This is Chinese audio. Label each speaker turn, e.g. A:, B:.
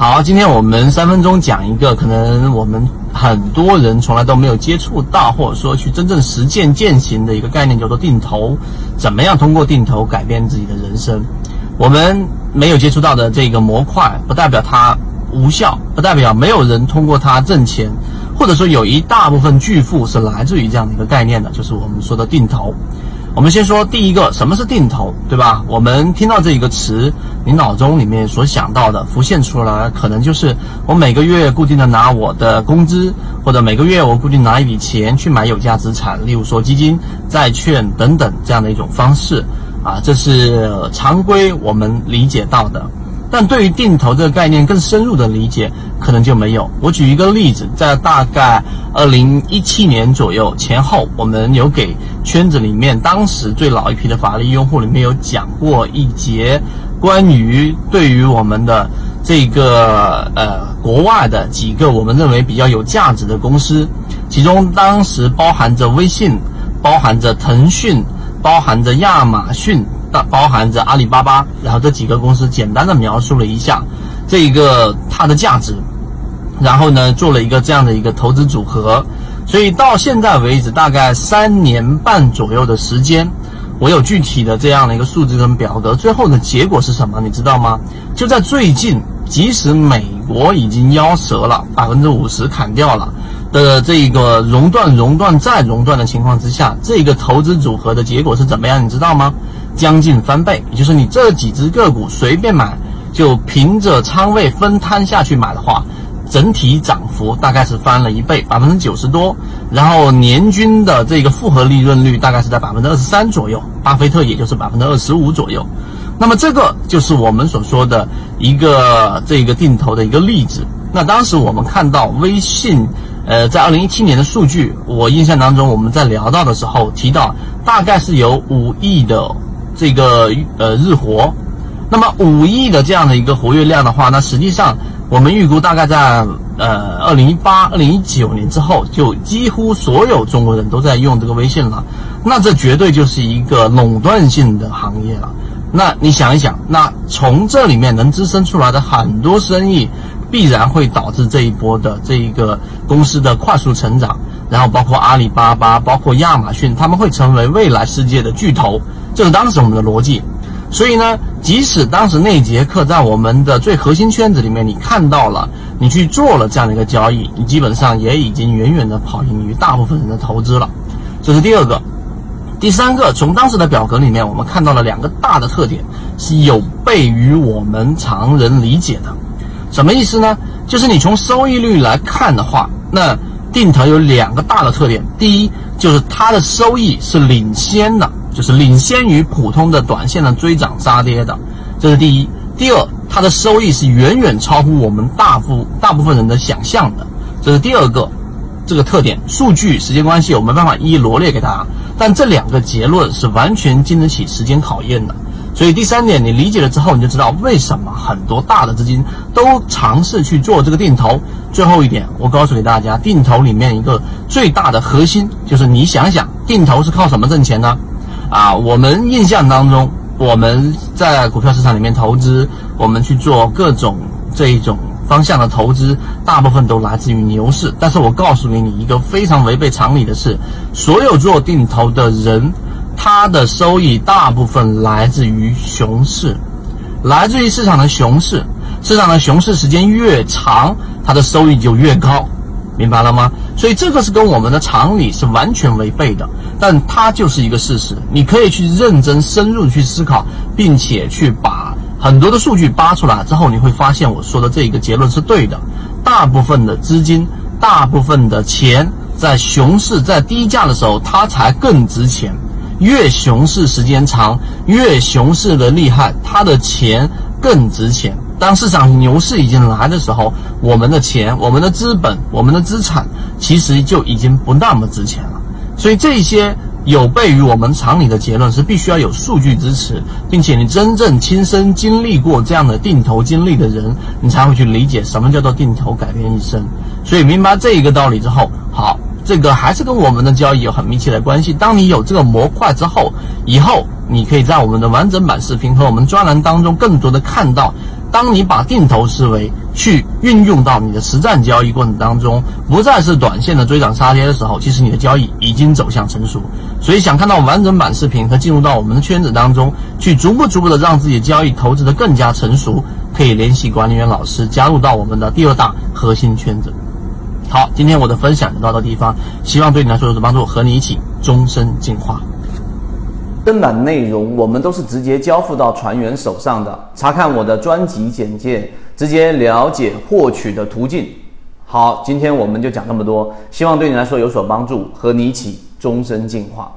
A: 好，今天我们三分钟讲一个可能我们很多人从来都没有接触到，或者说去真正实践践行的一个概念，叫做定投。怎么样通过定投改变自己的人生？我们没有接触到的这个模块，不代表它无效，不代表没有人通过它挣钱，或者说有一大部分巨富是来自于这样的一个概念的，就是我们说的定投。我们先说第一个，什么是定投，对吧？我们听到这一个词，你脑中里面所想到的浮现出来，可能就是我每个月固定的拿我的工资，或者每个月我固定拿一笔钱去买有价资产，例如说基金、债券等等这样的一种方式啊，这是常规我们理解到的。但对于定投这个概念更深入的理解，可能就没有。我举一个例子，在大概二零一七年左右前后，我们有给圈子里面当时最老一批的法律用户里面有讲过一节关于对于我们的这个呃国外的几个我们认为比较有价值的公司，其中当时包含着微信，包含着腾讯，包含着亚马逊。那包含着阿里巴巴，然后这几个公司简单的描述了一下这一个它的价值，然后呢做了一个这样的一个投资组合，所以到现在为止大概三年半左右的时间，我有具体的这样的一个数字跟表格，最后的结果是什么？你知道吗？就在最近，即使美国已经夭折了，百分之五十砍掉了的这个熔断、熔断再熔断的情况之下，这个投资组合的结果是怎么样？你知道吗？将近翻倍，也就是你这几只个股随便买，就凭着仓位分摊下去买的话，整体涨幅大概是翻了一倍，百分之九十多。然后年均的这个复合利润率大概是在百分之二十三左右，巴菲特也就是百分之二十五左右。那么这个就是我们所说的一个这个定投的一个例子。那当时我们看到微信，呃，在二零一七年的数据，我印象当中我们在聊到的时候提到，大概是有五亿的。这个呃日活，那么五亿的这样的一个活跃量的话，那实际上我们预估大概在呃二零一八、二零一九年之后，就几乎所有中国人都在用这个微信了。那这绝对就是一个垄断性的行业了。那你想一想，那从这里面能滋生出来的很多生意，必然会导致这一波的这一个公司的快速成长。然后包括阿里巴巴，包括亚马逊，他们会成为未来世界的巨头。这是当时我们的逻辑，所以呢，即使当时那节课在我们的最核心圈子里面，你看到了，你去做了这样的一个交易，你基本上也已经远远的跑赢于大部分人的投资了。这是第二个，第三个，从当时的表格里面，我们看到了两个大的特点，是有悖于我们常人理解的。什么意思呢？就是你从收益率来看的话，那定投有两个大的特点，第一就是它的收益是领先的。就是领先于普通的短线的追涨杀跌的，这是第一。第二，它的收益是远远超乎我们大部大部分人的想象的，这是第二个这个特点。数据时间关系，我没办法一一罗列给大家，但这两个结论是完全经得起时间考验的。所以第三点，你理解了之后，你就知道为什么很多大的资金都尝试去做这个定投。最后一点，我告诉给大家，定投里面一个最大的核心就是你想想，定投是靠什么挣钱呢？啊，我们印象当中，我们在股票市场里面投资，我们去做各种这一种方向的投资，大部分都来自于牛市。但是我告诉给你一个非常违背常理的事，所有做定投的人，他的收益大部分来自于熊市，来自于市场的熊市。市场的熊市时间越长，它的收益就越高。明白了吗？所以这个是跟我们的常理是完全违背的，但它就是一个事实。你可以去认真深入去思考，并且去把很多的数据扒出来之后，你会发现我说的这一个结论是对的。大部分的资金，大部分的钱，在熊市在低价的时候，它才更值钱。越熊市时间长，越熊市的厉害，它的钱更值钱。当市场牛市已经来的时候，我们的钱、我们的资本、我们的资产，其实就已经不那么值钱了。所以这些有悖于我们常理的结论是必须要有数据支持，并且你真正亲身经历过这样的定投经历的人，你才会去理解什么叫做定投改变一生。所以明白这一个道理之后，好，这个还是跟我们的交易有很密切的关系。当你有这个模块之后，以后你可以在我们的完整版视频和我们专栏当中更多的看到。当你把定投思维去运用到你的实战交易过程当中，不再是短线的追涨杀跌的时候，其实你的交易已经走向成熟。所以，想看到完整版视频和进入到我们的圈子当中去，逐步逐步的让自己的交易投资的更加成熟，可以联系管理员老师加入到我们的第二大核心圈子。好，今天我的分享就到这地方，希望对你来说有所帮助，和你一起终身进化。
B: 正版内容我们都是直接交付到船员手上的。查看我的专辑简介，直接了解获取的途径。好，今天我们就讲这么多，希望对你来说有所帮助，和你一起终身进化。